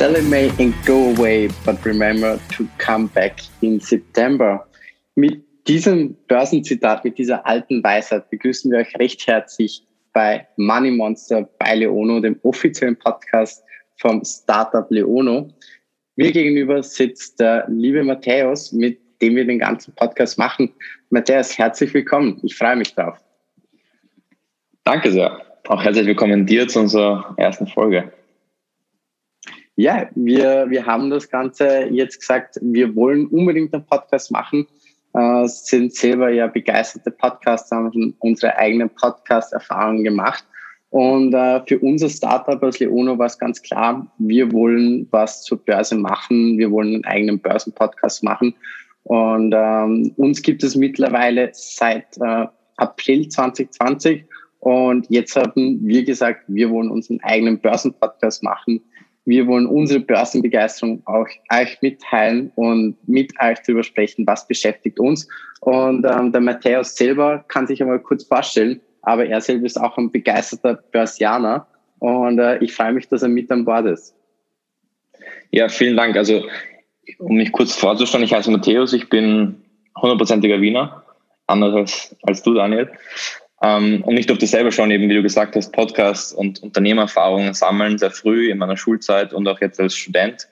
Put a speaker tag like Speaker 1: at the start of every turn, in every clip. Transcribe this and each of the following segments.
Speaker 1: May and go away, but remember to come back in September. Mit diesem Börsenzitat, mit dieser alten Weisheit begrüßen wir euch recht herzlich bei Money Monster bei Leono, dem offiziellen Podcast vom Startup Leono. Mir gegenüber sitzt der liebe Matthäus, mit dem wir den ganzen Podcast machen. Matthäus, herzlich willkommen. Ich freue mich drauf.
Speaker 2: Danke sehr. Auch herzlich willkommen dir zu unserer ersten Folge.
Speaker 1: Ja, wir, wir haben das Ganze jetzt gesagt, wir wollen unbedingt einen Podcast machen, äh, sind selber ja begeisterte Podcaster, haben unsere eigenen Podcast-Erfahrungen gemacht. Und äh, für unser Startup als Leono war es ganz klar, wir wollen was zur Börse machen, wir wollen einen eigenen Börsenpodcast machen. Und ähm, uns gibt es mittlerweile seit äh, April 2020. Und jetzt haben wir gesagt, wir wollen unseren eigenen Börsenpodcast machen wir wollen unsere Börsenbegeisterung auch euch mitteilen und mit euch darüber sprechen, was beschäftigt uns. Und ähm, der Matthäus selber kann sich einmal kurz vorstellen, aber er selber ist auch ein begeisterter Börsianer und äh, ich freue mich, dass er mit an Bord ist.
Speaker 2: Ja, vielen Dank. Also, um mich kurz vorzustellen, ich heiße Matthäus, ich bin hundertprozentiger Wiener, anders als, als du, Daniel. Ähm, und ich durfte selber schon eben, wie du gesagt hast, Podcasts und Unternehmererfahrungen sammeln, sehr früh in meiner Schulzeit und auch jetzt als Student.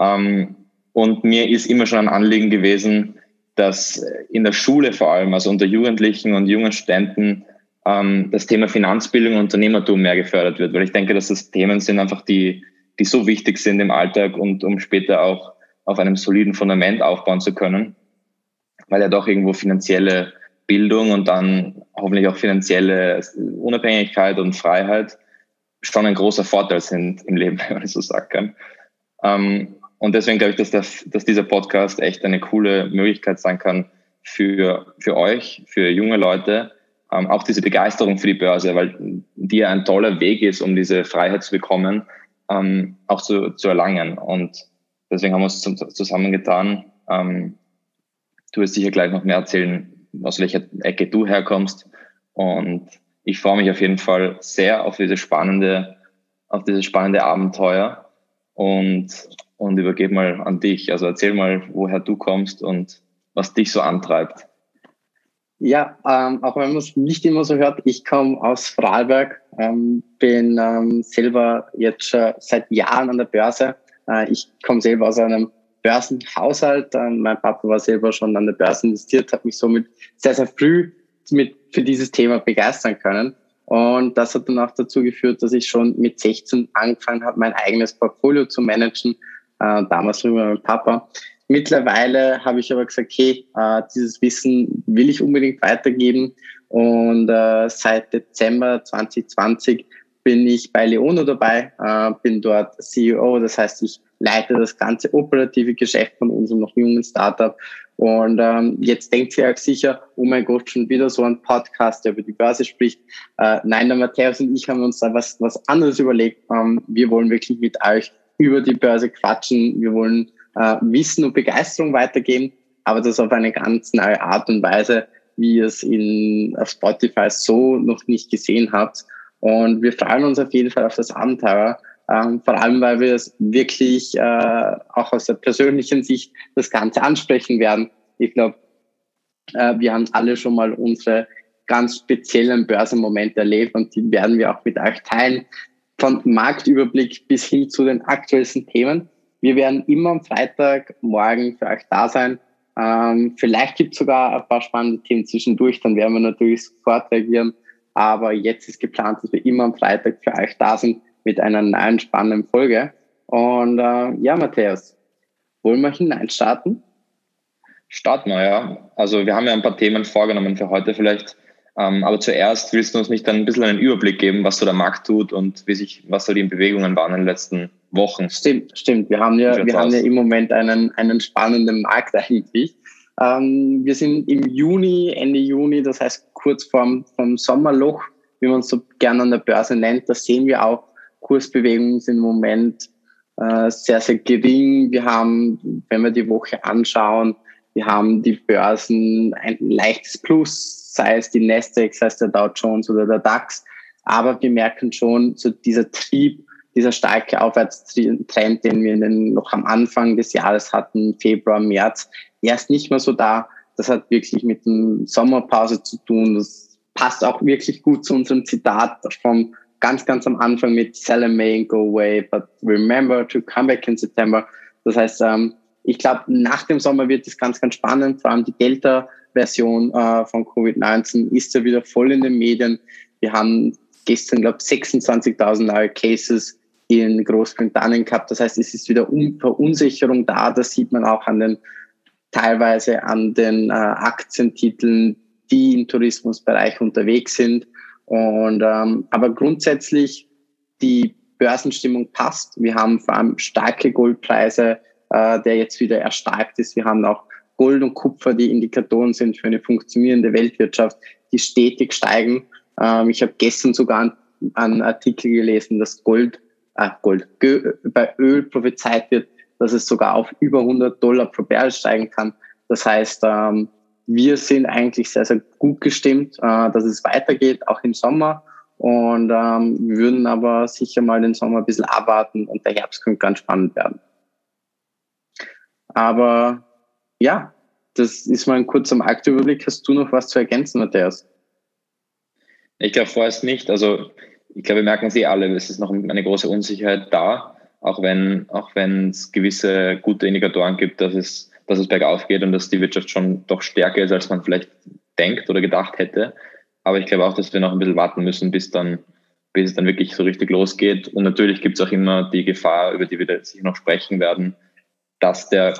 Speaker 2: Ähm, und mir ist immer schon ein Anliegen gewesen, dass in der Schule vor allem, also unter Jugendlichen und jungen Studenten, ähm, das Thema Finanzbildung und Unternehmertum mehr gefördert wird, weil ich denke, dass das Themen sind einfach, die, die so wichtig sind im Alltag und um später auch auf einem soliden Fundament aufbauen zu können, weil ja doch irgendwo finanzielle Bildung und dann hoffentlich auch finanzielle Unabhängigkeit und Freiheit schon ein großer Vorteil sind im Leben, wenn man das so sagen kann. Ähm, und deswegen glaube ich, dass, das, dass dieser Podcast echt eine coole Möglichkeit sein kann für, für euch, für junge Leute, ähm, auch diese Begeisterung für die Börse, weil die ja ein toller Weg ist, um diese Freiheit zu bekommen, ähm, auch zu, zu erlangen. Und deswegen haben wir uns zusammengetan. du wirst sicher gleich noch mehr erzählen, aus welcher Ecke du herkommst. Und ich freue mich auf jeden Fall sehr auf diese spannende, auf dieses spannende Abenteuer und, und übergebe mal an dich. Also erzähl mal, woher du kommst und was dich so antreibt.
Speaker 1: Ja, ähm, auch wenn man es nicht immer so hört, ich komme aus Vorarlberg, ähm, bin ähm, selber jetzt schon seit Jahren an der Börse. Äh, ich komme selber aus einem Börsenhaushalt. Mein Papa war selber schon an der Börse investiert, hat mich somit sehr, sehr früh mit, für dieses Thema begeistern können. Und das hat dann auch dazu geführt, dass ich schon mit 16 angefangen habe, mein eigenes Portfolio zu managen. Äh, damals drüber mit Papa. Mittlerweile habe ich aber gesagt, hey, äh, dieses Wissen will ich unbedingt weitergeben. Und äh, seit Dezember 2020 bin ich bei Leono dabei, äh, bin dort CEO. Das heißt, ich leite das ganze operative Geschäft von unserem noch jungen Startup. Und ähm, jetzt denkt ihr euch sicher, oh mein Gott, schon wieder so ein Podcast, der über die Börse spricht. Äh, nein, der Matthäus und ich haben uns da was, was anderes überlegt. Ähm, wir wollen wirklich mit euch über die Börse quatschen. Wir wollen äh, Wissen und Begeisterung weitergeben, aber das auf eine ganz neue Art und Weise, wie ihr es in, auf Spotify so noch nicht gesehen habt. Und wir freuen uns auf jeden Fall auf das Abenteuer. Ähm, vor allem, weil wir es wirklich äh, auch aus der persönlichen Sicht das Ganze ansprechen werden. Ich glaube, äh, wir haben alle schon mal unsere ganz speziellen Börsenmomente erlebt und die werden wir auch mit euch teilen. Von Marktüberblick bis hin zu den aktuellsten Themen. Wir werden immer am Freitagmorgen für euch da sein. Ähm, vielleicht gibt es sogar ein paar spannende Themen zwischendurch, dann werden wir natürlich sofort reagieren. Aber jetzt ist geplant, dass wir immer am Freitag für euch da sind mit einer neuen spannenden Folge. Und äh, ja, Matthäus, wollen wir hinein starten?
Speaker 2: Starten wir, ja. Also wir haben ja ein paar Themen vorgenommen für heute vielleicht. Ähm, aber zuerst willst du uns nicht ein bisschen einen Überblick geben, was so der Markt tut und wie sich, was so die Bewegungen waren in den letzten Wochen.
Speaker 1: Stimmt, stimmt. Wir haben ja, wir haben ja im Moment einen, einen spannenden Markt eigentlich. Ähm, wir sind im Juni, Ende Juni, das heißt kurz vorm, vom Sommerloch, wie man es so gerne an der Börse nennt. Da sehen wir auch, Kursbewegungen sind im Moment äh, sehr, sehr gering. Wir haben, wenn wir die Woche anschauen, wir haben die Börsen ein leichtes Plus, sei es die Nasdaq, sei es der Dow Jones oder der DAX. Aber wir merken schon, so dieser Trieb, dieser starke Aufwärtstrend, den wir noch am Anfang des Jahres hatten, Februar, März, der ist nicht mehr so da. Das hat wirklich mit dem Sommerpause zu tun. Das passt auch wirklich gut zu unserem Zitat vom ganz, ganz am Anfang mit Sell and May and go away, but remember to come back in September. Das heißt, ähm, ich glaube, nach dem Sommer wird es ganz, ganz spannend. Vor allem die Delta-Version äh, von Covid-19 ist ja wieder voll in den Medien. Wir haben gestern, glaube ich, 26.000 neue Cases in Großbritannien gehabt. Das heißt, es ist wieder Verunsicherung da. Das sieht man auch an den teilweise an den äh, Aktientiteln, die im Tourismusbereich unterwegs sind. Und ähm, aber grundsätzlich die Börsenstimmung passt. Wir haben vor allem starke Goldpreise, äh, der jetzt wieder erstarkt ist. Wir haben auch Gold und Kupfer, die Indikatoren sind für eine funktionierende Weltwirtschaft, die stetig steigen. Ähm, ich habe gestern sogar einen Artikel gelesen, dass Gold, äh, Gold, bei Öl prophezeit wird, dass es sogar auf über 100 Dollar pro Barrel steigen kann. Das heißt, ähm, wir sind eigentlich sehr, sehr gut gestimmt, äh, dass es weitergeht, auch im Sommer. Und ähm, würden aber sicher mal den Sommer ein bisschen abwarten und der Herbst könnte ganz spannend werden. Aber ja, das ist mal ein kurzer Marktüberblick. Hast du noch was zu ergänzen, Matthias?
Speaker 2: Ich glaube vorerst nicht. Also ich glaube, wir merken sie alle, es ist noch eine große Unsicherheit da, auch wenn auch wenn es gewisse gute Indikatoren gibt, dass es, dass es bergauf geht und dass die Wirtschaft schon doch stärker ist, als man vielleicht denkt oder gedacht hätte. Aber ich glaube auch, dass wir noch ein bisschen warten müssen, bis dann, bis es dann wirklich so richtig losgeht. Und natürlich gibt es auch immer die Gefahr, über die wir sicher noch sprechen werden, dass der,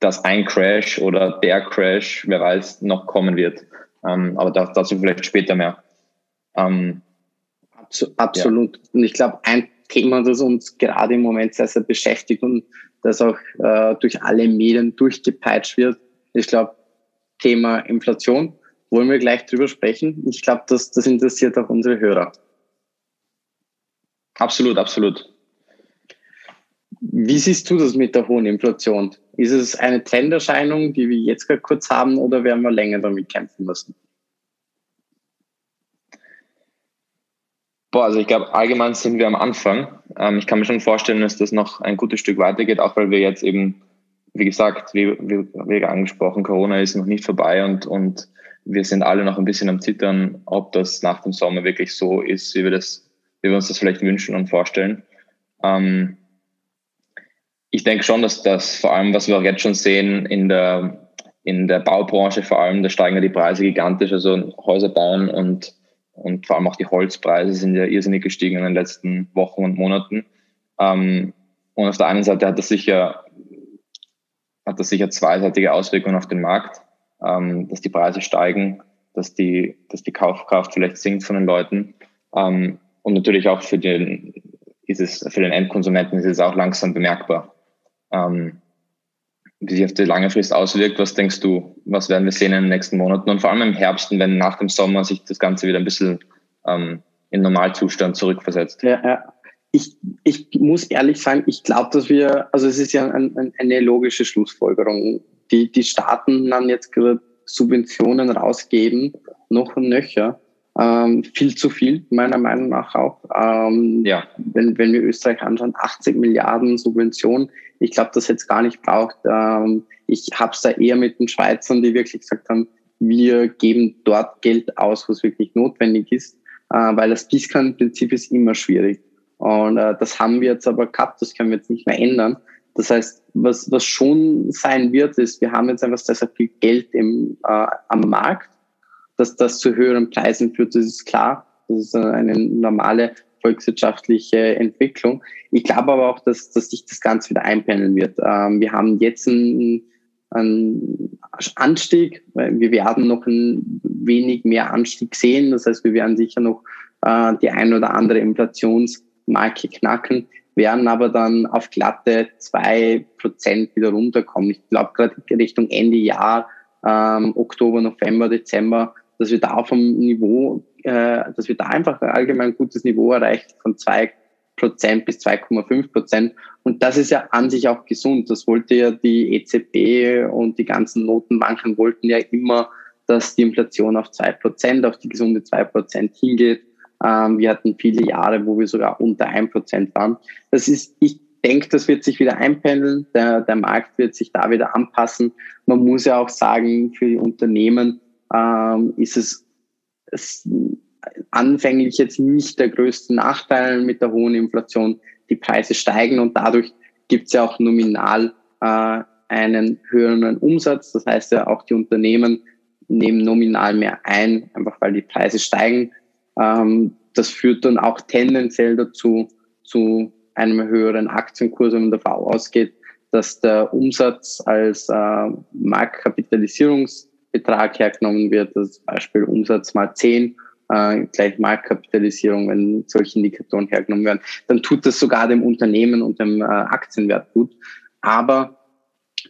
Speaker 2: dass ein Crash oder der Crash, wer weiß, noch kommen wird. Ähm, aber dazu vielleicht später mehr.
Speaker 1: Ähm, Absolut. Ja. Und ich glaube, ein Thema, das uns gerade im Moment sehr, sehr beschäftigt und das auch äh, durch alle Medien durchgepeitscht wird, ich glaube, Thema Inflation. Wollen wir gleich drüber sprechen? Ich glaube, das, das interessiert auch unsere Hörer.
Speaker 2: Absolut, absolut.
Speaker 1: Wie siehst du das mit der hohen Inflation? Ist es eine Trenderscheinung, die wir jetzt gerade kurz haben, oder werden wir länger damit kämpfen müssen?
Speaker 2: Boah, also ich glaube, allgemein sind wir am Anfang. Ähm, ich kann mir schon vorstellen, dass das noch ein gutes Stück weitergeht, auch weil wir jetzt eben, wie gesagt, wie, wie, wie angesprochen, Corona ist noch nicht vorbei und, und wir sind alle noch ein bisschen am Zittern, ob das nach dem Sommer wirklich so ist, wie wir das, wie wir uns das vielleicht wünschen und vorstellen. Ähm, ich denke schon, dass das vor allem, was wir auch jetzt schon sehen in der, in der Baubranche vor allem, da steigen ja die Preise gigantisch, also Häuser bauen und und vor allem auch die Holzpreise sind ja irrsinnig gestiegen in den letzten Wochen und Monaten. Ähm, und auf der einen Seite hat das sicher, hat das sicher zweiseitige Auswirkungen auf den Markt, ähm, dass die Preise steigen, dass die, dass die Kaufkraft vielleicht sinkt von den Leuten. Ähm, und natürlich auch für den, ist es, für den Endkonsumenten ist es auch langsam bemerkbar. Ähm, wie sich auf die lange Frist auswirkt. Was denkst du, was werden wir sehen in den nächsten Monaten und vor allem im Herbst, wenn nach dem Sommer sich das Ganze wieder ein bisschen ähm, in Normalzustand zurückversetzt?
Speaker 1: Ja, ja. Ich, ich muss ehrlich sagen, ich glaube, dass wir, also es ist ja ein, ein, eine logische Schlussfolgerung. Die, die Staaten dann jetzt gerade Subventionen rausgeben, noch und nöcher. Ähm, viel zu viel, meiner Meinung nach auch. Ähm, ja. wenn, wenn wir Österreich anschauen, 80 Milliarden Subventionen. Ich glaube, das jetzt gar nicht braucht. Ähm, ich habe es da eher mit den Schweizern, die wirklich gesagt haben, wir geben dort Geld aus, was wirklich notwendig ist, äh, weil das Gießkannenprinzip ist immer schwierig. Und äh, das haben wir jetzt aber gehabt, das können wir jetzt nicht mehr ändern. Das heißt, was, was schon sein wird, ist, wir haben jetzt einfach sehr, sehr viel Geld im, äh, am Markt dass das zu höheren Preisen führt, das ist klar. Das ist eine normale volkswirtschaftliche Entwicklung. Ich glaube aber auch, dass, dass sich das Ganze wieder einpendeln wird. Ähm, wir haben jetzt einen, einen Anstieg. Wir werden noch ein wenig mehr Anstieg sehen. Das heißt, wir werden sicher noch äh, die ein oder andere Inflationsmarke knacken, werden aber dann auf glatte zwei Prozent wieder runterkommen. Ich glaube, gerade Richtung Ende Jahr, ähm, Oktober, November, Dezember, dass wir da vom Niveau, äh, dass wir da einfach ein allgemein gutes Niveau erreicht von zwei Prozent bis 2,5 Prozent. Und das ist ja an sich auch gesund. Das wollte ja die EZB und die ganzen Notenbanken wollten ja immer, dass die Inflation auf zwei Prozent, auf die gesunde zwei Prozent hingeht. Ähm, wir hatten viele Jahre, wo wir sogar unter ein Prozent waren. Das ist, ich denke, das wird sich wieder einpendeln. Der, der Markt wird sich da wieder anpassen. Man muss ja auch sagen, für die Unternehmen ähm, ist es, es anfänglich jetzt nicht der größte Nachteil mit der hohen Inflation. Die Preise steigen und dadurch gibt es ja auch nominal äh, einen höheren Umsatz. Das heißt ja auch die Unternehmen nehmen nominal mehr ein, einfach weil die Preise steigen. Ähm, das führt dann auch tendenziell dazu, zu einem höheren Aktienkurs, wenn man davon ausgeht, dass der Umsatz als äh, Marktkapitalisierungsbetrag hergenommen wird, das Beispiel Umsatz mal 10 äh, gleich Marktkapitalisierung, wenn solche Indikatoren hergenommen werden, dann tut das sogar dem Unternehmen und dem äh, Aktienwert gut. Aber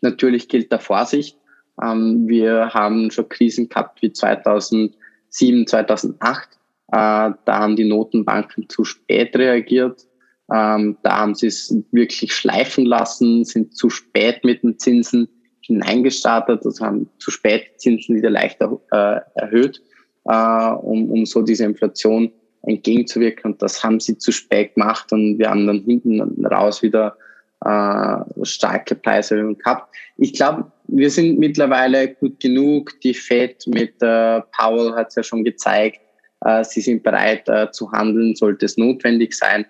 Speaker 1: natürlich gilt da Vorsicht. Ähm, wir haben schon Krisen gehabt wie 2007, 2008. Äh, da haben die Notenbanken zu spät reagiert. Ähm, da haben sie es wirklich schleifen lassen, sind zu spät mit den Zinsen hineingestartet, also haben zu spät Zinsen wieder leicht äh, erhöht, äh, um, um so diese Inflation entgegenzuwirken. Und das haben sie zu spät gemacht und wir haben dann hinten raus wieder äh, starke Preiserhöhungen gehabt. Ich glaube, wir sind mittlerweile gut genug. Die Fed mit äh, Powell hat es ja schon gezeigt, äh, sie sind bereit äh, zu handeln, sollte es notwendig sein.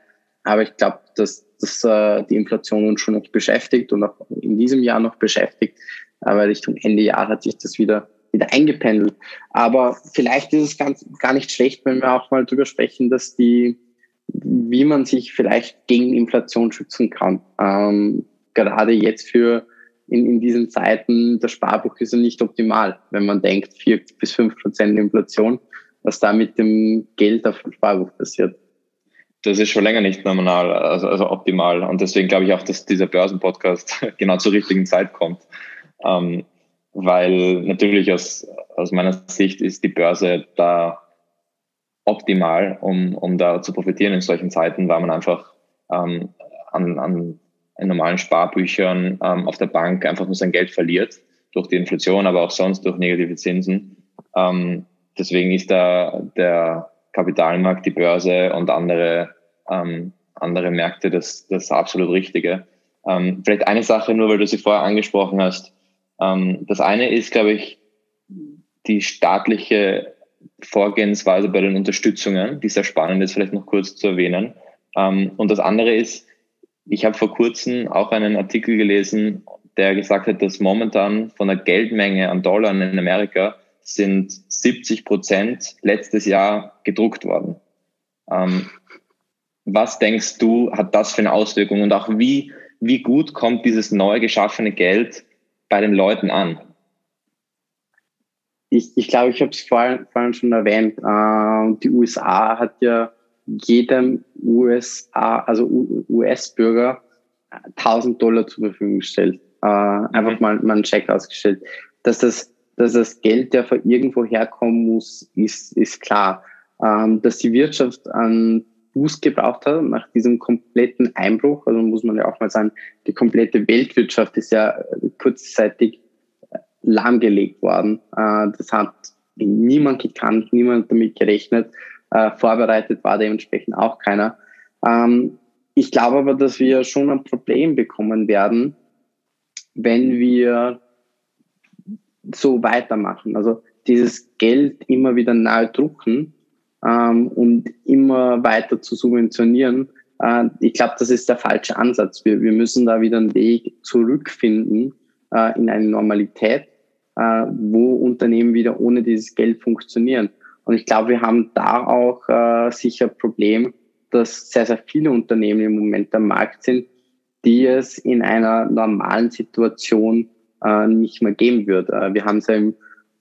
Speaker 1: Aber ich glaube, dass, dass äh, die Inflation uns schon noch beschäftigt und auch in diesem Jahr noch beschäftigt. Aber Richtung Ende Jahr hat sich das wieder wieder eingependelt. Aber vielleicht ist es ganz, gar nicht schlecht, wenn wir auch mal drüber sprechen, dass die, wie man sich vielleicht gegen Inflation schützen kann. Ähm, gerade jetzt für in, in diesen Zeiten, das Sparbuch ist ja nicht optimal, wenn man denkt, vier bis fünf Prozent Inflation, was da mit dem Geld auf dem Sparbuch passiert
Speaker 2: das ist schon länger nicht normal, also, also optimal. Und deswegen glaube ich auch, dass dieser Börsenpodcast genau zur richtigen Zeit kommt. Ähm, weil natürlich aus, aus meiner Sicht ist die Börse da optimal, um, um da zu profitieren in solchen Zeiten, weil man einfach ähm, an, an normalen Sparbüchern ähm, auf der Bank einfach nur sein Geld verliert durch die Inflation, aber auch sonst durch negative Zinsen. Ähm, deswegen ist da der Kapitalmarkt, die Börse und andere, ähm, andere Märkte das, das absolut Richtige. Ähm, vielleicht eine Sache nur, weil du sie vorher angesprochen hast. Ähm, das eine ist, glaube ich, die staatliche Vorgehensweise bei den Unterstützungen, die sehr spannend ist, vielleicht noch kurz zu erwähnen. Ähm, und das andere ist, ich habe vor kurzem auch einen Artikel gelesen, der gesagt hat, dass momentan von der Geldmenge an Dollar in Amerika sind 70 Prozent letztes Jahr gedruckt worden. Ähm, was denkst du, hat das für eine Auswirkung und auch wie, wie gut kommt dieses neu geschaffene Geld bei den Leuten an?
Speaker 1: Ich, ich glaube, ich habe es vorhin, vorhin schon erwähnt. Äh, die USA hat ja jedem USA, also US-Bürger 1000 Dollar zur Verfügung gestellt. Äh, einfach mhm. mal, mal einen Check ausgestellt. Dass das dass das Geld ja von irgendwo herkommen muss, ist, ist klar. Ähm, dass die Wirtschaft einen Boost gebraucht hat nach diesem kompletten Einbruch, also muss man ja auch mal sagen, die komplette Weltwirtschaft ist ja kurzzeitig lahmgelegt worden. Äh, das hat niemand gekannt, niemand damit gerechnet. Äh, vorbereitet war dementsprechend auch keiner. Ähm, ich glaube aber, dass wir schon ein Problem bekommen werden, wenn wir so weitermachen. Also dieses Geld immer wieder neu drucken ähm, und immer weiter zu subventionieren, äh, ich glaube, das ist der falsche Ansatz. Wir, wir müssen da wieder einen Weg zurückfinden äh, in eine Normalität, äh, wo Unternehmen wieder ohne dieses Geld funktionieren. Und ich glaube, wir haben da auch äh, sicher ein Problem, dass sehr, sehr viele Unternehmen im Moment am Markt sind, die es in einer normalen Situation äh, nicht mehr geben wird. Äh, wir haben es ja im,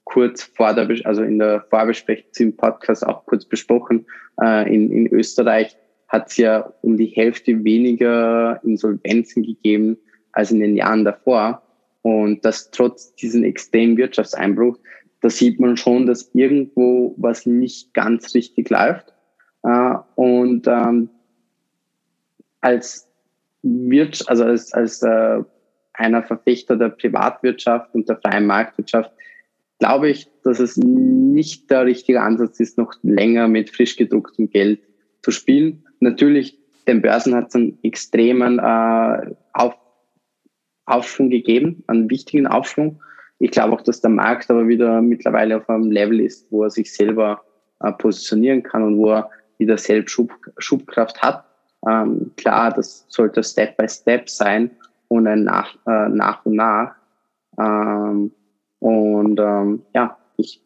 Speaker 1: kurz vor der, also in der Vorbesprechung zum Podcast auch kurz besprochen. Äh, in, in Österreich hat es ja um die Hälfte weniger Insolvenzen gegeben als in den Jahren davor. Und das trotz diesem extremen Wirtschaftseinbruch, da sieht man schon, dass irgendwo was nicht ganz richtig läuft. Äh, und ähm, als Wirtschaft, also als, als äh, einer Verfechter der Privatwirtschaft und der freien Marktwirtschaft glaube ich, dass es nicht der richtige Ansatz ist, noch länger mit frisch gedrucktem Geld zu spielen. Natürlich, den Börsen hat es einen extremen äh, Auf, Aufschwung gegeben, einen wichtigen Aufschwung. Ich glaube auch, dass der Markt aber wieder mittlerweile auf einem Level ist, wo er sich selber äh, positionieren kann und wo er wieder selbst Schub, Schubkraft hat. Ähm, klar, das sollte Step by Step sein und ein nach, äh, nach und nach. Ähm, und ähm, ja, ich,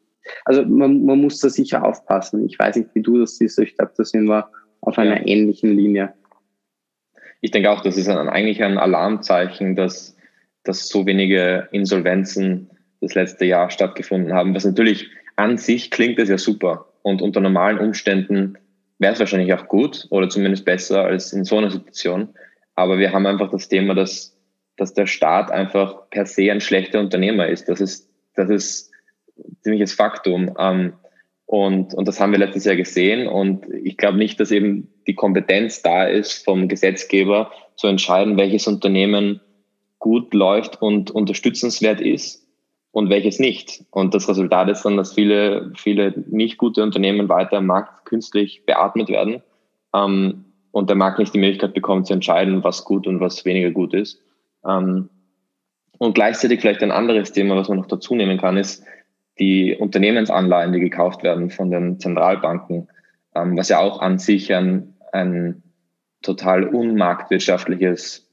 Speaker 1: also man, man muss da sicher aufpassen. Ich weiß nicht, wie du das siehst, ich glaube, da sind wir auf einer ja. ähnlichen Linie.
Speaker 2: Ich denke auch, das ist ein, eigentlich ein Alarmzeichen, dass, dass so wenige Insolvenzen das letzte Jahr stattgefunden haben. Was natürlich an sich klingt das ja super. Und unter normalen Umständen wäre es wahrscheinlich auch gut oder zumindest besser als in so einer Situation. Aber wir haben einfach das Thema, dass, dass der Staat einfach per se ein schlechter Unternehmer ist. Das ist, das ist ziemliches Faktum. Ähm, und, und das haben wir letztes Jahr gesehen. Und ich glaube nicht, dass eben die Kompetenz da ist, vom Gesetzgeber zu entscheiden, welches Unternehmen gut läuft und unterstützenswert ist und welches nicht. Und das Resultat ist dann, dass viele, viele nicht gute Unternehmen weiter am Markt künstlich beatmet werden ähm, und der Markt nicht die Möglichkeit bekommt zu entscheiden, was gut und was weniger gut ist. Ähm, und gleichzeitig vielleicht ein anderes Thema, was man noch dazu nehmen kann, ist die Unternehmensanleihen, die gekauft werden von den Zentralbanken, ähm, was ja auch an sich ein, ein total unmarktwirtschaftliches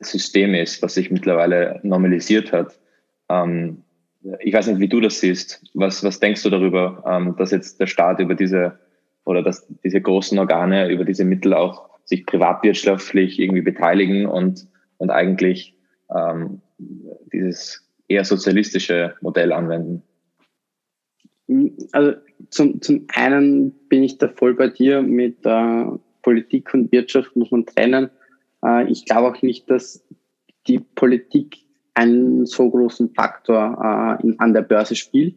Speaker 2: System ist, was sich mittlerweile normalisiert hat. Ähm, ich weiß nicht, wie du das siehst. Was, was denkst du darüber, ähm, dass jetzt der Staat über diese oder dass diese großen Organe über diese Mittel auch sich privatwirtschaftlich irgendwie beteiligen und, und eigentlich ähm, dieses eher sozialistische Modell anwenden?
Speaker 1: Also zum, zum einen bin ich da voll bei dir mit äh, Politik und Wirtschaft muss man trennen. Äh, ich glaube auch nicht, dass die Politik einen so großen Faktor äh, in, an der Börse spielt.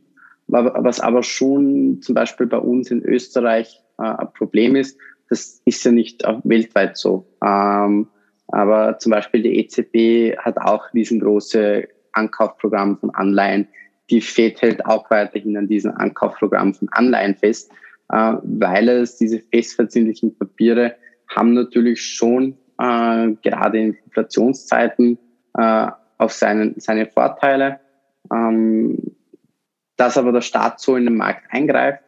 Speaker 1: Was aber schon zum Beispiel bei uns in Österreich äh, ein Problem ist, das ist ja nicht weltweit so. Ähm, aber zum Beispiel die EZB hat auch riesengroße Ankaufprogramm von Anleihen. Die FED hält auch weiterhin an diesen Ankaufprogramm von Anleihen fest, äh, weil es diese festverzinslichen Papiere haben natürlich schon äh, gerade in Inflationszeiten äh, auf seinen, seine Vorteile. Ähm, dass aber der Staat so in den Markt eingreift,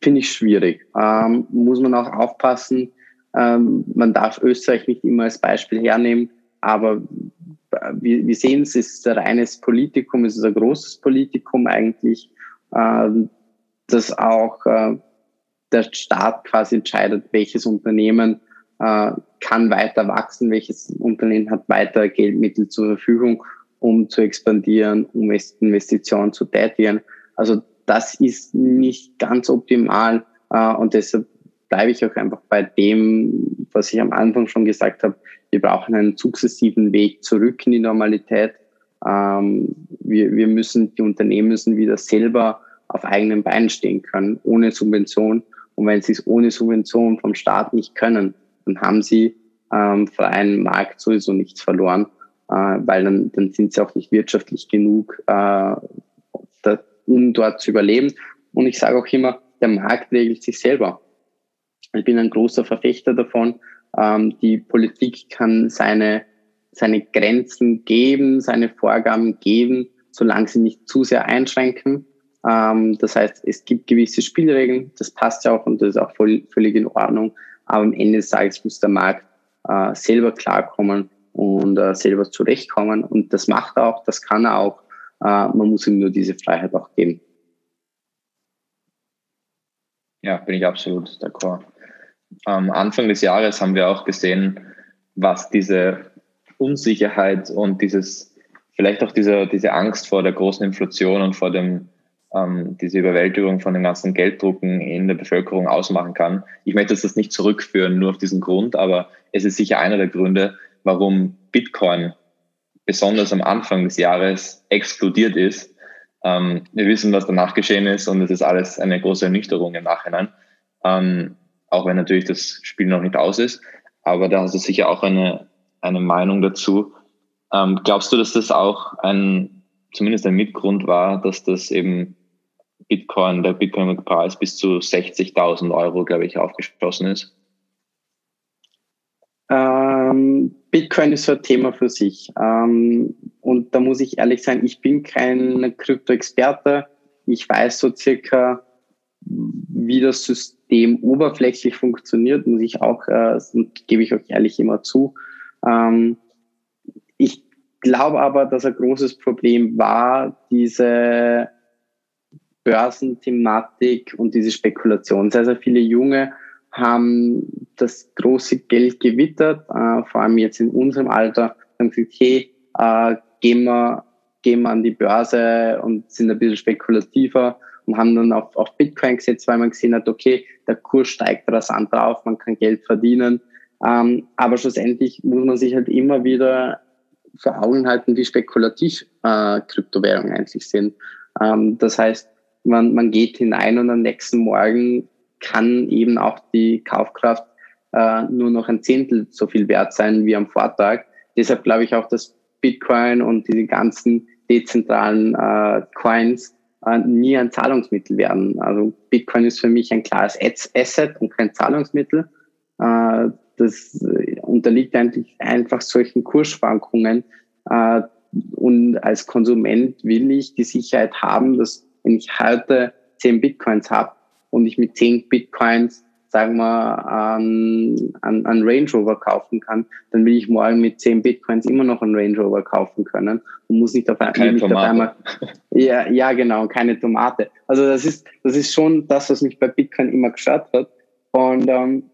Speaker 1: finde ich schwierig. Ähm, muss man auch aufpassen. Ähm, man darf Österreich nicht immer als Beispiel hernehmen, aber wir, wir sehen es, es ist ein reines Politikum, es ist ein großes Politikum eigentlich, ähm, dass auch äh, der Staat quasi entscheidet, welches Unternehmen äh, kann weiter wachsen, welches Unternehmen hat weiter Geldmittel zur Verfügung, um zu expandieren, um Investitionen zu tätigen. Also das ist nicht ganz optimal äh, und deshalb bleibe ich auch einfach bei dem, was ich am Anfang schon gesagt habe. Wir brauchen einen sukzessiven Weg zurück in die Normalität. Ähm, wir, wir müssen, die Unternehmen müssen wieder selber auf eigenen Beinen stehen können, ohne Subvention. Und wenn sie es ohne Subvention vom Staat nicht können, dann haben sie ähm, freien Markt sowieso nichts verloren, äh, weil dann, dann sind sie auch nicht wirtschaftlich genug, äh, da, um dort zu überleben. Und ich sage auch immer, der Markt regelt sich selber. Ich bin ein großer Verfechter davon. Ähm, die Politik kann seine, seine Grenzen geben, seine Vorgaben geben, solange sie nicht zu sehr einschränken. Ähm, das heißt, es gibt gewisse Spielregeln, das passt ja auch und das ist auch voll, völlig in Ordnung. Aber am Ende des Tages muss der Markt äh, selber klarkommen und äh, selber zurechtkommen. Und das macht er auch, das kann er auch. Äh, man muss ihm nur diese Freiheit auch geben.
Speaker 2: Ja, bin ich absolut d'accord. Am Anfang des Jahres haben wir auch gesehen, was diese Unsicherheit und dieses, vielleicht auch diese, diese Angst vor der großen Inflation und vor dem ähm, diese Überwältigung von den ganzen Gelddrucken in der Bevölkerung ausmachen kann. Ich möchte das nicht zurückführen nur auf diesen Grund, aber es ist sicher einer der Gründe, warum Bitcoin besonders am Anfang des Jahres explodiert ist. Ähm, wir wissen, was danach geschehen ist und es ist alles eine große Ernüchterung im Nachhinein. Ähm, auch wenn natürlich das Spiel noch nicht aus ist. Aber da hast du sicher auch eine, eine Meinung dazu. Ähm, glaubst du, dass das auch ein zumindest ein Mitgrund war, dass das eben Bitcoin, der Bitcoin-Preis bis zu 60.000 Euro, glaube ich, aufgeschlossen ist?
Speaker 1: Ähm, Bitcoin ist so ein Thema für sich. Ähm, und da muss ich ehrlich sein, ich bin kein Krypto-Experte. Ich weiß so circa, wie das System oberflächlich funktioniert, muss ich auch, äh, gebe ich euch ehrlich immer zu. Ähm, ich glaube aber, dass ein großes Problem war, diese Börsenthematik und diese Spekulation. Sehr, sehr viele Junge haben das große Geld gewittert, äh, vor allem jetzt in unserem Alter, haben gesagt, hey, äh, gehen, wir, gehen wir an die Börse und sind ein bisschen spekulativer und haben dann auf, auf Bitcoin gesetzt, weil man gesehen hat, okay, der Kurs steigt rasant drauf, man kann Geld verdienen. Ähm, aber schlussendlich muss man sich halt immer wieder vor Augen halten, wie spekulativ äh, Kryptowährungen eigentlich sind. Ähm, das heißt, man, man geht hinein und am nächsten Morgen kann eben auch die Kaufkraft äh, nur noch ein Zehntel so viel wert sein wie am Vortag. Deshalb glaube ich auch, dass Bitcoin und diese ganzen dezentralen äh, Coins äh, nie ein Zahlungsmittel werden. Also Bitcoin ist für mich ein klares Asset und kein Zahlungsmittel. Äh, das unterliegt eigentlich einfach solchen Kursschwankungen. Äh, und als Konsument will ich die Sicherheit haben, dass wenn ich heute 10 Bitcoins habe und ich mit 10 Bitcoins, sagen wir, an, an, an Range Rover kaufen kann, dann will ich morgen mit 10 Bitcoins immer noch einen Range Rover kaufen können und muss nicht auf,
Speaker 2: keine nicht auf einmal.
Speaker 1: Ja, ja, genau, keine Tomate. Also das ist, das ist schon das, was mich bei Bitcoin immer gestört hat. Und ähm,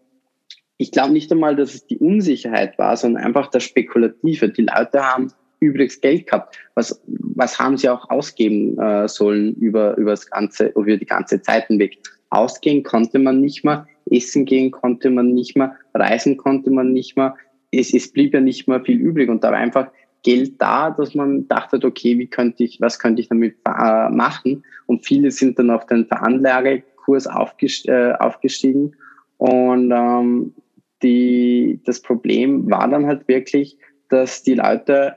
Speaker 1: ich glaube nicht einmal, dass es die Unsicherheit war, sondern einfach das Spekulative. Die Leute haben übrigens Geld gehabt. Was, was haben sie auch ausgeben äh, sollen über, über das ganze, über die ganze Zeit hinweg? Ausgehen konnte man nicht mehr, essen gehen konnte man nicht mehr, reisen konnte man nicht mehr. Es, es blieb ja nicht mehr viel übrig und da war einfach Geld da, dass man dachte, okay, wie könnte ich, was könnte ich damit äh, machen? Und viele sind dann auf den Veranlagekurs aufgest äh, aufgestiegen. Und ähm, die, das Problem war dann halt wirklich, dass die Leute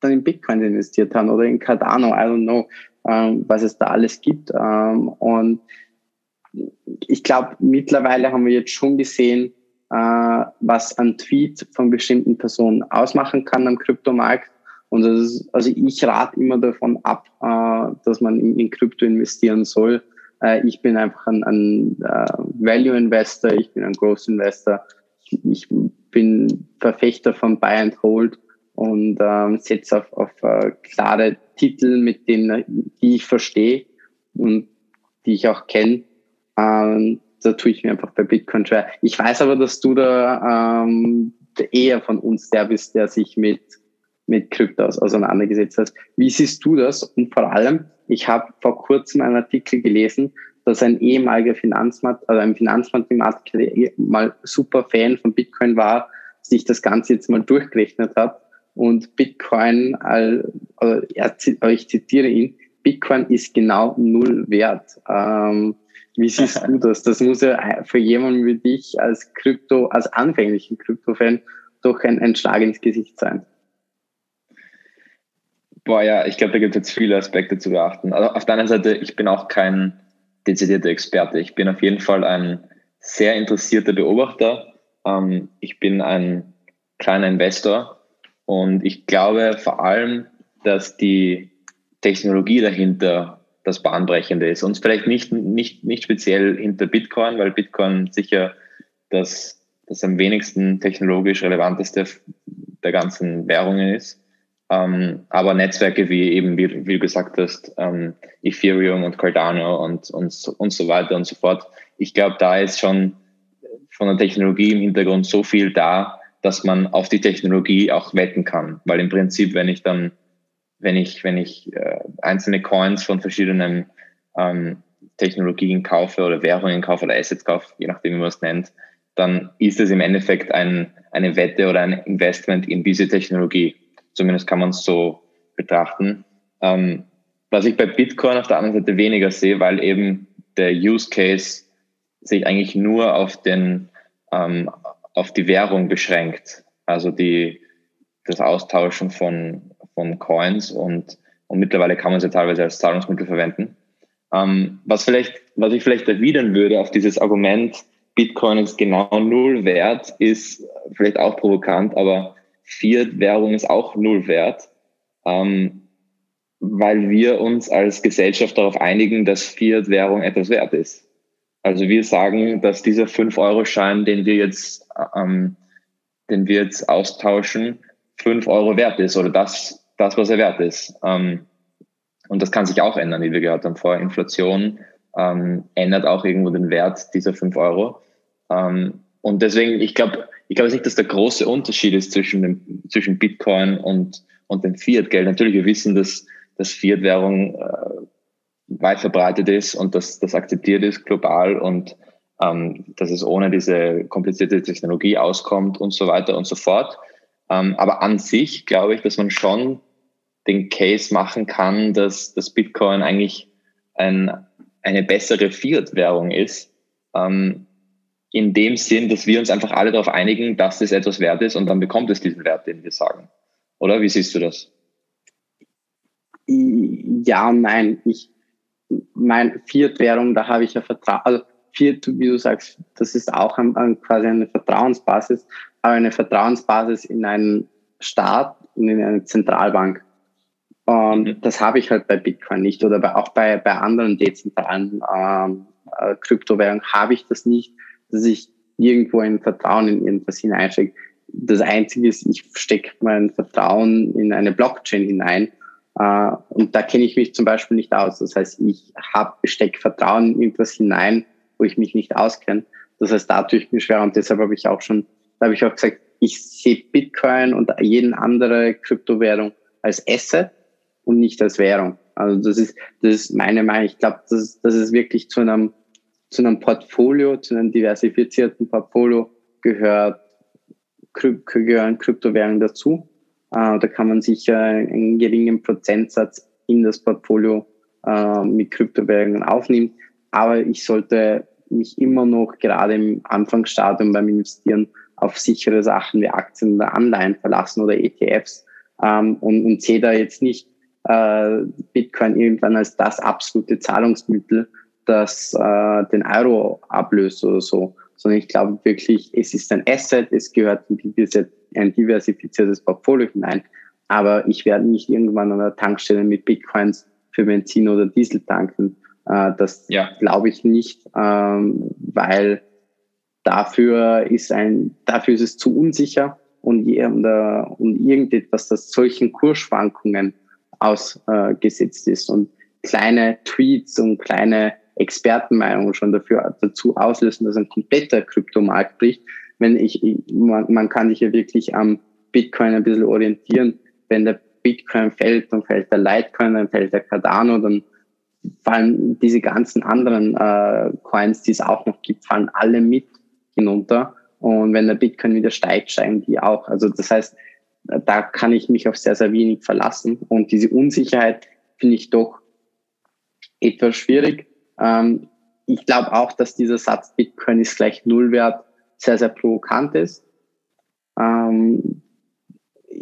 Speaker 1: dann in Bitcoin investiert haben oder in Cardano, I don't know, ähm, was es da alles gibt. Ähm, und ich glaube, mittlerweile haben wir jetzt schon gesehen, äh, was ein Tweet von bestimmten Personen ausmachen kann am Kryptomarkt. Und ist, also ich rate immer davon ab, äh, dass man in, in Krypto investieren soll. Äh, ich bin einfach ein, ein äh, Value Investor, ich bin ein Growth Investor. Ich, ich bin Verfechter von Buy and Hold und ähm, setze auf, auf äh, klare Titel, mit denen die ich verstehe und die ich auch kenne. Ähm, da tue ich mir einfach bei Bitcoin schwer. Ich weiß aber, dass du da ähm, eher von uns der bist, der sich mit mit Kryptos auseinandergesetzt hat. Wie siehst du das? Und vor allem, ich habe vor kurzem einen Artikel gelesen, dass ein ehemaliger Finanzmat also ein Finanzmathematiker, der mal super Fan von Bitcoin war, sich das Ganze jetzt mal durchgerechnet hat und Bitcoin, also ich zitiere ihn, Bitcoin ist genau null wert. Ähm, wie siehst du das? Das muss ja für jemanden wie dich als Krypto, als anfänglichen Krypto-Fan doch ein, ein Schlag ins Gesicht sein.
Speaker 2: Boah, ja, ich glaube, da gibt es jetzt viele Aspekte zu beachten. Also auf deiner Seite, ich bin auch kein dezidierter Experte. Ich bin auf jeden Fall ein sehr interessierter Beobachter. Ähm, ich bin ein kleiner Investor und ich glaube vor allem, dass die Technologie dahinter das Bahnbrechende ist. Und vielleicht nicht, nicht, nicht speziell hinter Bitcoin, weil Bitcoin sicher das, das am wenigsten technologisch relevanteste der ganzen Währungen ist. Ähm, aber Netzwerke wie eben, wie, wie du gesagt hast, ähm, Ethereum und Cardano und, und, und so weiter und so fort. Ich glaube, da ist schon von der Technologie im Hintergrund so viel da, dass man auf die Technologie auch wetten kann. Weil im Prinzip, wenn ich dann, wenn ich, wenn ich äh, einzelne Coins von verschiedenen ähm, Technologien kaufe oder Währungen kaufe oder Assets kaufe, je nachdem, wie man es nennt, dann ist es im Endeffekt ein, eine Wette oder ein Investment in diese Technologie. Zumindest kann man es so betrachten. Ähm, was ich bei Bitcoin auf der anderen Seite weniger sehe, weil eben der Use Case sich eigentlich nur auf den ähm, auf die Währung beschränkt. Also die, das Austauschen von, von Coins und, und mittlerweile kann man ja teilweise als Zahlungsmittel verwenden. Ähm, was vielleicht, was ich vielleicht erwidern würde auf dieses Argument, Bitcoin ist genau null wert, ist vielleicht auch provokant, aber Fiat-Währung ist auch null wert, ähm, weil wir uns als Gesellschaft darauf einigen, dass Fiat-Währung etwas wert ist. Also wir sagen, dass dieser 5-Euro-Schein, den wir jetzt, ähm, den wir jetzt austauschen, 5 Euro wert ist oder das, das was er wert ist. Ähm, und das kann sich auch ändern, wie wir gehört haben vorher. Inflation ähm, ändert auch irgendwo den Wert dieser 5 Euro. Ähm, und deswegen, ich glaube, ich glaube nicht, dass der große Unterschied ist zwischen, dem, zwischen Bitcoin und, und dem Fiat-Geld. Natürlich, wir wissen, dass, dass Fiat-Währung äh, weit verbreitet ist und dass das akzeptiert ist global und ähm, dass es ohne diese komplizierte Technologie auskommt und so weiter und so fort. Ähm, aber an sich glaube ich, dass man schon den Case machen kann, dass das Bitcoin eigentlich ein, eine bessere Fiat-Währung ist. Ähm, in dem Sinn, dass wir uns einfach alle darauf einigen, dass es etwas wert ist und dann bekommt es diesen Wert, den wir sagen. Oder wie siehst du das?
Speaker 1: Ja nein. Ich, mein Fiat-Währung, da habe ich ja Vertrauen, also Fiat, wie du sagst, das ist auch ein, ein, quasi eine Vertrauensbasis, aber eine Vertrauensbasis in einen Staat und in eine Zentralbank. Und mhm. das habe ich halt bei Bitcoin nicht oder bei, auch bei, bei anderen dezentralen ähm, äh, Kryptowährungen habe ich das nicht, dass ich irgendwo ein Vertrauen in irgendwas hineinstecke. Das Einzige ist, ich stecke mein Vertrauen in eine Blockchain hinein äh, und da kenne ich mich zum Beispiel nicht aus. Das heißt, ich habe stecke Vertrauen in irgendwas hinein, wo ich mich nicht auskenne. Das heißt, da tue ich mir schwer und deshalb habe ich auch schon, da habe ich auch gesagt, ich sehe Bitcoin und jeden andere Kryptowährung als Asset und nicht als Währung. Also das ist, das ist meine Meinung. Ich glaube, dass, dass es wirklich zu einem, zu einem Portfolio, zu einem diversifizierten Portfolio gehört, gehören Kryptowährungen dazu. Äh, da kann man sicher einen geringen Prozentsatz in das Portfolio äh, mit Kryptowährungen aufnehmen. Aber ich sollte mich immer noch gerade im Anfangsstadium beim Investieren auf sichere Sachen wie Aktien oder Anleihen verlassen oder ETFs ähm, und, und sehe da jetzt nicht äh, Bitcoin irgendwann als das absolute Zahlungsmittel, das äh, den Euro ablöst oder so, sondern ich glaube wirklich, es ist ein Asset, es gehört in ein diversifiziertes Portfolio hinein, aber ich werde nicht irgendwann an der Tankstelle mit Bitcoins für Benzin oder Diesel tanken. Äh, das ja. glaube ich nicht, ähm, weil dafür ist ein, dafür ist es zu unsicher und, und, äh, und irgendetwas, das solchen Kursschwankungen ausgesetzt ist und kleine Tweets und kleine Expertenmeinungen schon dafür dazu auslösen, dass ein kompletter Kryptomarkt bricht. Wenn ich, man, man kann sich ja wirklich am Bitcoin ein bisschen orientieren. Wenn der Bitcoin fällt, dann fällt der Litecoin, dann fällt der Cardano, dann fallen diese ganzen anderen äh, Coins, die es auch noch gibt, fallen alle mit hinunter. Und wenn der Bitcoin wieder steigt, steigen die auch. Also das heißt, da kann ich mich auf sehr, sehr wenig verlassen. Und diese Unsicherheit finde ich doch etwas schwierig. Ähm, ich glaube auch, dass dieser Satz Bitcoin ist gleich Nullwert sehr, sehr provokant ist. Ähm,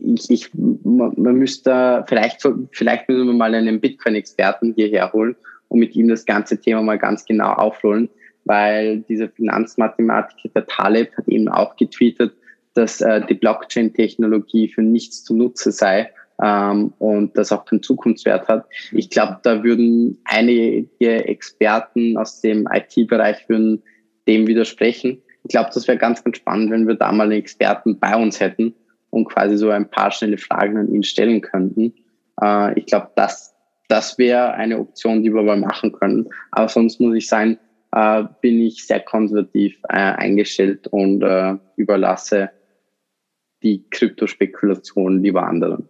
Speaker 1: ich, ich, man, man müsste vielleicht, vielleicht müssen wir mal einen Bitcoin-Experten hierher holen und mit ihm das ganze Thema mal ganz genau aufrollen, weil dieser Finanzmathematiker, der Taleb, hat eben auch getweetet, dass äh, die Blockchain-Technologie für nichts zunutze sei ähm, und das auch keinen Zukunftswert hat. Ich glaube, da würden einige Experten aus dem IT-Bereich würden dem widersprechen. Ich glaube, das wäre ganz, ganz spannend, wenn wir da mal einen Experten bei uns hätten und quasi so ein paar schnelle Fragen an ihn stellen könnten. Äh, ich glaube, das, das wäre eine Option, die wir mal machen können. Aber sonst muss ich sagen, äh, bin ich sehr konservativ äh, eingestellt und äh, überlasse die Kryptospekulation lieber anderen.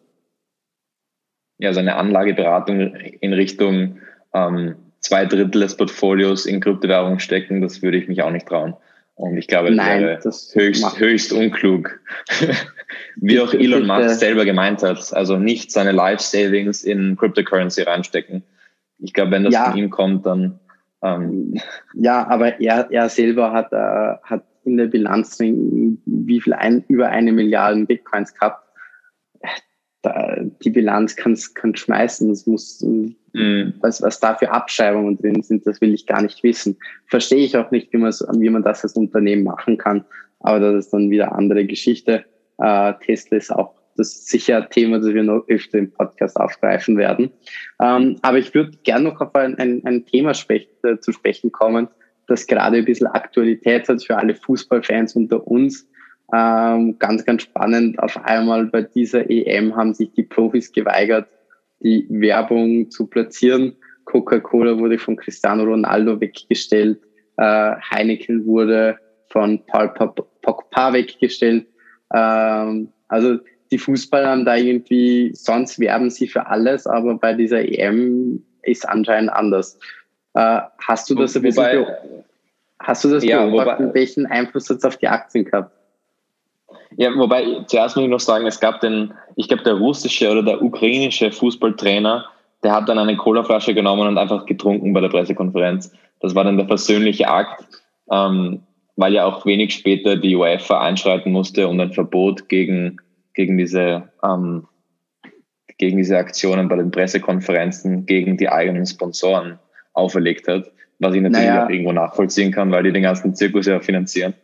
Speaker 2: Ja, also eine Anlageberatung in Richtung ähm, zwei Drittel des Portfolios in Kryptowährung stecken, das würde ich mich auch nicht trauen. Und ich glaube, das Nein, wäre das höchst, höchst unklug. Wie auch Elon Musk selber gemeint hat. Also nicht seine Life Savings in Cryptocurrency reinstecken. Ich glaube, wenn das ja. von ihm kommt, dann.
Speaker 1: Ähm, ja, aber er, er selber hat, äh, hat in der Bilanz wie viel ein, über eine Milliarde Bitcoins gehabt. Da, die Bilanz kann kann schmeißen. Es muss, mhm. was, was da für Abschreibungen drin sind, das will ich gar nicht wissen. Verstehe ich auch nicht, wie, wie man das als Unternehmen machen kann. Aber das ist dann wieder andere Geschichte. Äh, Tesla ist auch das ist sicher ein Thema, das wir noch öfter im Podcast aufgreifen werden. Ähm, aber ich würde gerne noch auf ein, ein, ein Thema sprech, äh, zu sprechen kommen, das gerade ein bisschen Aktualität hat für alle Fußballfans unter uns. Ähm, ganz, ganz spannend. Auf einmal bei dieser EM haben sich die Profis geweigert, die Werbung zu platzieren. Coca-Cola wurde von Cristiano Ronaldo weggestellt. Äh, Heineken wurde von Paul Pogba weggestellt. Ähm, also die Fußballer haben da irgendwie, sonst werben sie für alles, aber bei dieser EM ist anscheinend anders. Äh, hast du das ein bisschen, wobei, hast du das ja, beobachtet, wobei, welchen Einfluss hat es auf die Aktien gehabt?
Speaker 2: Ja, wobei, zuerst muss ich noch sagen, es gab den, ich glaube, der russische oder der ukrainische Fußballtrainer, der hat dann eine Colaflasche genommen und einfach getrunken bei der Pressekonferenz. Das war dann der versöhnliche Akt, ähm, weil ja auch wenig später die UEFA einschreiten musste und ein Verbot gegen gegen diese, ähm, gegen diese Aktionen bei den Pressekonferenzen gegen die eigenen Sponsoren auferlegt hat, was ich natürlich naja. auch irgendwo nachvollziehen kann, weil die den ganzen Zirkus ja finanzieren.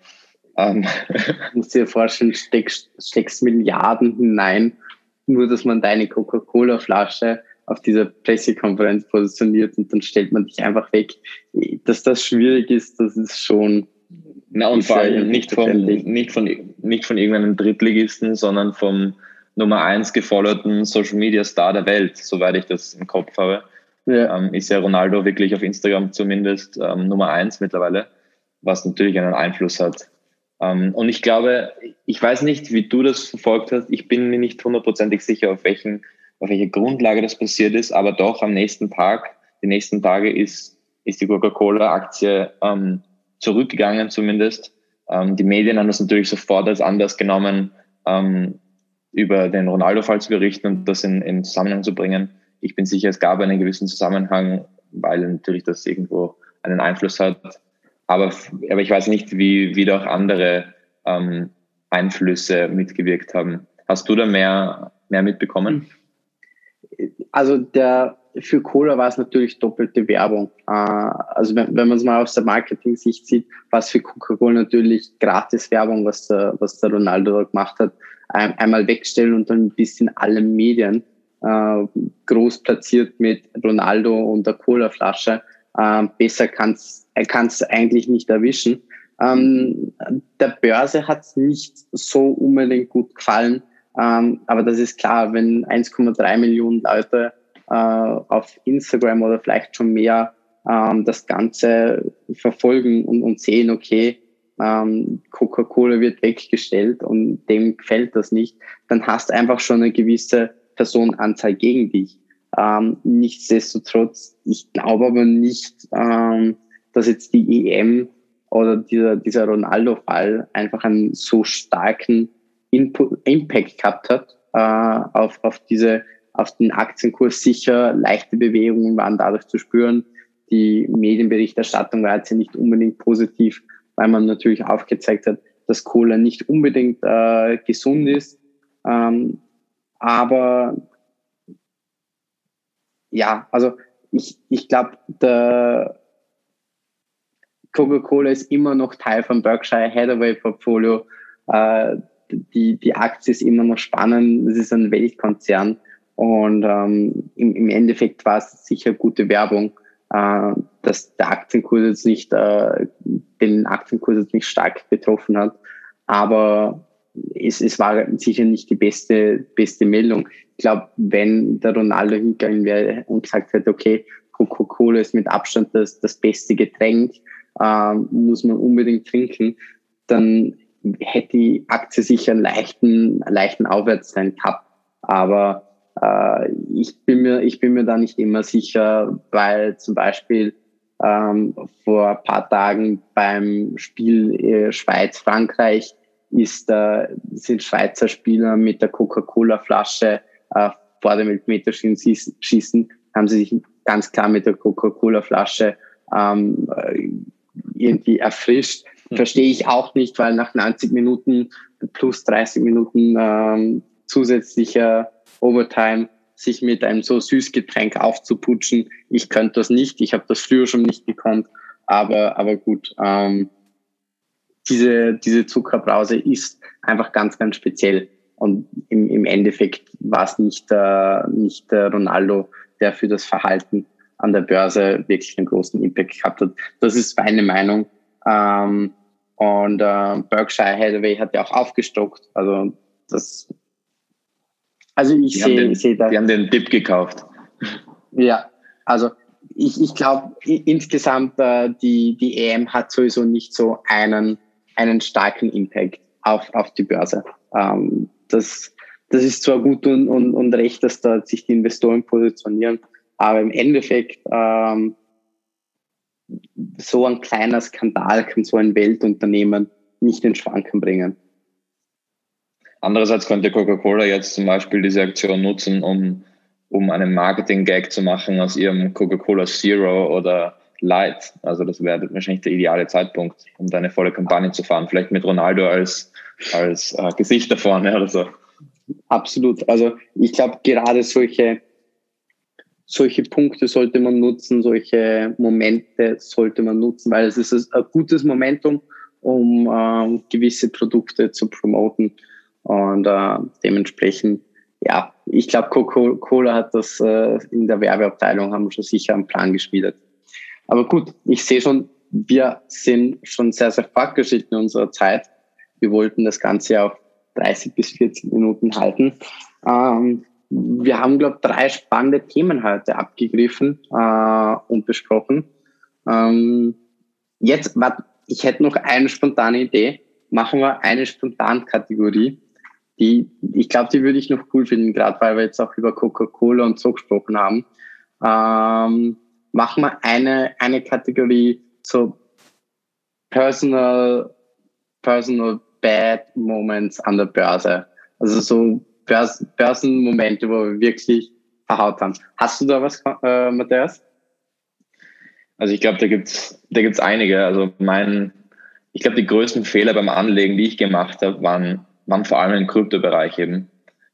Speaker 1: Ähm. Du musst dir vorstellen, steckst, steckst Milliarden hinein, nur dass man deine Coca-Cola-Flasche auf dieser Pressekonferenz positioniert und dann stellt man dich einfach weg. Dass das schwierig ist, das ist schon
Speaker 2: na, und vor allem nicht, vom, nicht, von, nicht von irgendeinem Drittligisten, sondern vom Nummer eins gefollowten Social Media Star der Welt, soweit ich das im Kopf habe. Ja. Ähm, ist ja Ronaldo wirklich auf Instagram zumindest ähm, Nummer eins mittlerweile, was natürlich einen Einfluss hat. Ähm, und ich glaube, ich weiß nicht, wie du das verfolgt hast. Ich bin mir nicht hundertprozentig sicher, auf welchen, auf welche Grundlage das passiert ist, aber doch am nächsten Tag, die nächsten Tage ist, ist die Coca-Cola-Aktie ähm, zurückgegangen zumindest. Ähm, die Medien haben das natürlich sofort als anders genommen, ähm, über den Ronaldo-Fall zu berichten und das in, in Zusammenhang zu bringen. Ich bin sicher, es gab einen gewissen Zusammenhang, weil natürlich das irgendwo einen Einfluss hat. Aber, aber ich weiß nicht, wie, wie da auch andere ähm, Einflüsse mitgewirkt haben. Hast du da mehr, mehr mitbekommen?
Speaker 1: Also der für Cola war es natürlich doppelte Werbung. Äh, also wenn, wenn man es mal aus der Marketing-Sicht sieht, war es für Coca-Cola natürlich gratis Werbung, was der, was der Ronaldo da gemacht hat. einmal wegstellen und dann bis in alle Medien äh, groß platziert mit Ronaldo und der Cola-Flasche. Äh, besser kann es kann's eigentlich nicht erwischen. Ähm, der Börse hat es nicht so unbedingt gut gefallen. Ähm, aber das ist klar, wenn 1,3 Millionen Leute äh, auf Instagram oder vielleicht schon mehr ähm, das Ganze verfolgen und, und sehen, okay, ähm, Coca-Cola wird weggestellt und dem gefällt das nicht, dann hast du einfach schon eine gewisse Personenanzahl gegen dich. Ähm, nichtsdestotrotz, ich glaube aber nicht, ähm, dass jetzt die EM oder dieser, dieser Ronaldo-Fall einfach einen so starken Input, Impact gehabt hat äh, auf, auf diese auf den Aktienkurs sicher leichte Bewegungen waren dadurch zu spüren. Die Medienberichterstattung war jetzt nicht unbedingt positiv, weil man natürlich aufgezeigt hat, dass Cola nicht unbedingt äh, gesund ist. Ähm, aber ja, also ich, ich glaube, der Coca-Cola ist immer noch Teil vom Berkshire Hathaway Portfolio. Äh, die, die Aktie ist immer noch spannend. Es ist ein Weltkonzern. Und ähm, im, im Endeffekt war es sicher gute Werbung, äh, dass der Aktienkurs jetzt nicht, äh, den Aktienkurs jetzt nicht stark betroffen hat. Aber es, es war sicher nicht die beste, beste Meldung. Ich glaube, wenn der Ronaldo hingegangen wäre und gesagt hätte, okay, Coca-Cola ist mit Abstand das, das beste Getränk, äh, muss man unbedingt trinken, dann hätte die Aktie sicher einen leichten, leichten Aufwärtstrend gehabt. Aber äh, ich, bin mir, ich bin mir da nicht immer sicher, weil zum Beispiel ähm, vor ein paar Tagen beim Spiel äh, Schweiz-Frankreich ist, äh, sind Schweizer Spieler mit der Coca-Cola-Flasche äh, vor dem Elfmeterschießen, haben sie sich ganz klar mit der Coca-Cola-Flasche ähm, äh, irgendwie erfrischt. Hm. Verstehe ich auch nicht, weil nach 90 Minuten plus 30 Minuten ähm, zusätzlicher Overtime sich mit einem so süß Getränk aufzuputschen. Ich könnte das nicht. Ich habe das früher schon nicht gekonnt. Aber, aber gut, ähm, diese, diese Zuckerbrause ist einfach ganz, ganz speziell. Und im, im Endeffekt war es nicht, äh, nicht der Ronaldo, der für das Verhalten an der Börse wirklich einen großen Impact gehabt hat. Das ist meine Meinung. Ähm, und äh, Berkshire Hathaway hat ja auch aufgestockt. Also das. Also ich sehe
Speaker 2: seh da. Die haben den Dip gekauft.
Speaker 1: Ja, also ich, ich glaube insgesamt äh, die, die EM hat sowieso nicht so einen, einen starken Impact auf, auf die Börse. Ähm, das, das ist zwar gut und, und, und recht, dass da sich die Investoren positionieren, aber im Endeffekt ähm, so ein kleiner Skandal kann so ein Weltunternehmen nicht in Schwanken bringen.
Speaker 2: Andererseits könnte Coca-Cola jetzt zum Beispiel diese Aktion nutzen, um, um einen Marketing-Gag zu machen aus ihrem Coca-Cola Zero oder Light. Also das wäre wahrscheinlich der ideale Zeitpunkt, um da eine volle Kampagne zu fahren. Vielleicht mit Ronaldo als, als äh, Gesicht da vorne oder so.
Speaker 1: Absolut. Also ich glaube, gerade solche solche Punkte sollte man nutzen, solche Momente sollte man nutzen, weil es ist ein gutes Momentum, um ähm, gewisse Produkte zu promoten. Und äh, dementsprechend, ja, ich glaube, Coca-Cola hat das äh, in der Werbeabteilung, haben schon sicher einen Plan geschmiedet. Aber gut, ich sehe schon, wir sind schon sehr, sehr fortgeschritten in unserer Zeit. Wir wollten das Ganze auf 30 bis 40 Minuten halten. Ähm, wir haben, glaube ich, drei spannende Themen heute abgegriffen äh, und besprochen. Ähm, jetzt, warte, ich hätte noch eine spontane Idee. Machen wir eine Spontankategorie. Die, ich glaube, die würde ich noch cool finden, gerade weil wir jetzt auch über Coca-Cola und so gesprochen haben. Ähm, machen wir eine, eine Kategorie so personal, personal bad moments an der Börse. Also so Börsenmomente, wo wir wirklich verhaut haben. Hast du da was, äh, Matthias?
Speaker 2: Also ich glaube, da gibt's da gibt's einige. Also mein, ich glaube, die größten Fehler beim Anlegen, die ich gemacht habe, waren, waren vor allem im Kryptobereich eben,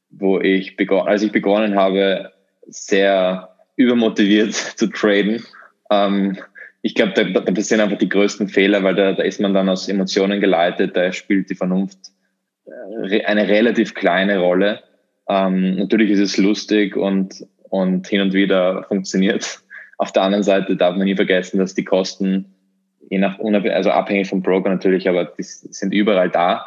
Speaker 2: wo ich begonnen, als ich begonnen habe, sehr übermotiviert zu traden. Ähm, ich glaube, da, da passieren einfach die größten Fehler, weil da, da ist man dann aus Emotionen geleitet, da spielt die Vernunft eine relativ kleine Rolle. Ähm, natürlich ist es lustig und, und hin und wieder funktioniert. Auf der anderen Seite darf man nie vergessen, dass die Kosten, je nach, also abhängig vom Broker natürlich, aber die sind überall da.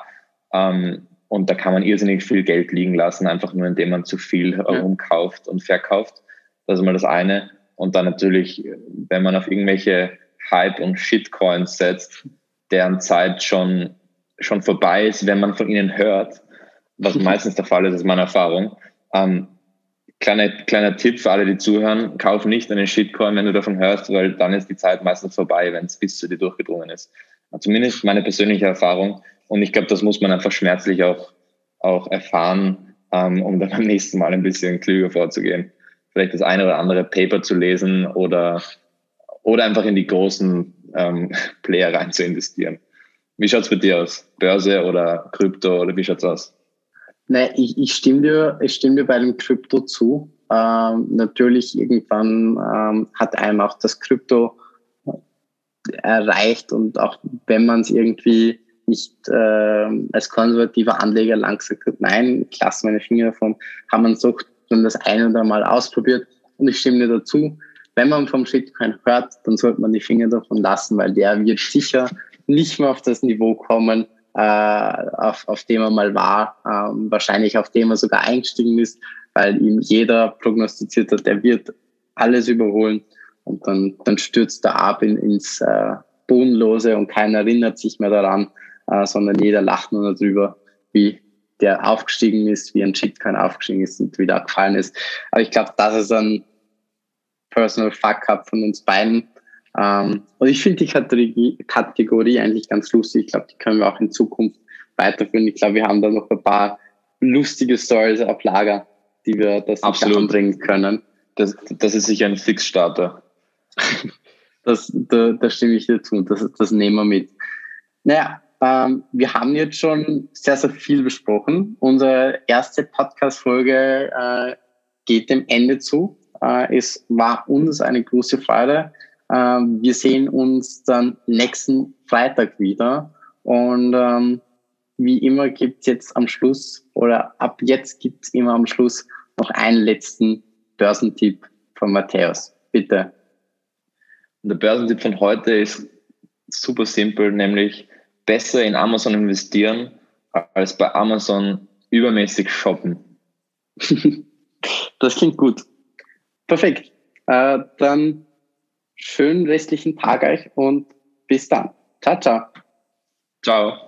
Speaker 2: Ähm, und da kann man irrsinnig viel Geld liegen lassen, einfach nur indem man zu viel herumkauft und verkauft. Das ist mal das eine. Und dann natürlich, wenn man auf irgendwelche Hype- und Shitcoins setzt, deren Zeit schon schon vorbei ist, wenn man von ihnen hört, was meistens der Fall ist, ist meine Erfahrung. Ähm, kleiner, kleiner Tipp für alle, die zuhören, kauf nicht einen Shitcoin, wenn du davon hörst, weil dann ist die Zeit meistens vorbei, wenn es bis zu dir durchgedrungen ist. Zumindest meine persönliche Erfahrung. Und ich glaube, das muss man einfach schmerzlich auch, auch erfahren, ähm, um dann beim nächsten Mal ein bisschen klüger vorzugehen. Vielleicht das eine oder andere Paper zu lesen oder, oder einfach in die großen ähm, Player rein zu investieren. Wie schaut's bei dir aus? Börse oder Krypto oder wie schaut's aus?
Speaker 1: Nein, ich, ich stimme dir, ich stimme dir bei dem Krypto zu. Ähm, natürlich irgendwann ähm, hat einem auch das Krypto erreicht und auch wenn man es irgendwie nicht äh, als konservativer Anleger lang gesagt hat, nein, ich lasse meine Finger davon, haben man so dann das ein oder Mal ausprobiert und ich stimme dir dazu. Wenn man vom Shitcoin hört, dann sollte man die Finger davon lassen, weil der wird sicher nicht mehr auf das Niveau kommen, äh, auf, auf dem er mal war, ähm, wahrscheinlich auf dem er sogar eingestiegen ist, weil ihm jeder prognostiziert hat, er wird alles überholen und dann, dann stürzt er ab in, ins äh, Bodenlose und keiner erinnert sich mehr daran, äh, sondern jeder lacht nur darüber, wie der aufgestiegen ist, wie ein Shitcoin aufgestiegen ist und wieder gefallen ist. Aber ich glaube, das ist ein Personal Fuck-up von uns beiden. Ähm, und ich finde die Kategorie, Kategorie eigentlich ganz lustig. Ich glaube, die können wir auch in Zukunft weiterführen. Ich glaube, wir haben da noch ein paar lustige Stories auf Lager, die wir das
Speaker 2: Absolut
Speaker 1: bringen können.
Speaker 2: Das, das ist sicher ein Fixstarter.
Speaker 1: das, da, da stimme ich dir zu. Das, das nehmen wir mit. Naja, ähm, wir haben jetzt schon sehr, sehr viel besprochen. Unsere erste Podcast-Folge äh, geht dem Ende zu. Äh, es war uns eine große Freude. Äh, wir sehen uns dann nächsten Freitag wieder. Und ähm, wie immer gibt's jetzt am Schluss oder ab jetzt gibt's immer am Schluss noch einen letzten Börsentipp von Matthäus. Bitte.
Speaker 2: Der Börsentipp von heute ist super simpel, nämlich besser in Amazon investieren, als bei Amazon übermäßig shoppen.
Speaker 1: das klingt gut. Perfekt. Äh, dann schönen restlichen Tag euch und bis dann. Ciao, ciao.
Speaker 2: Ciao.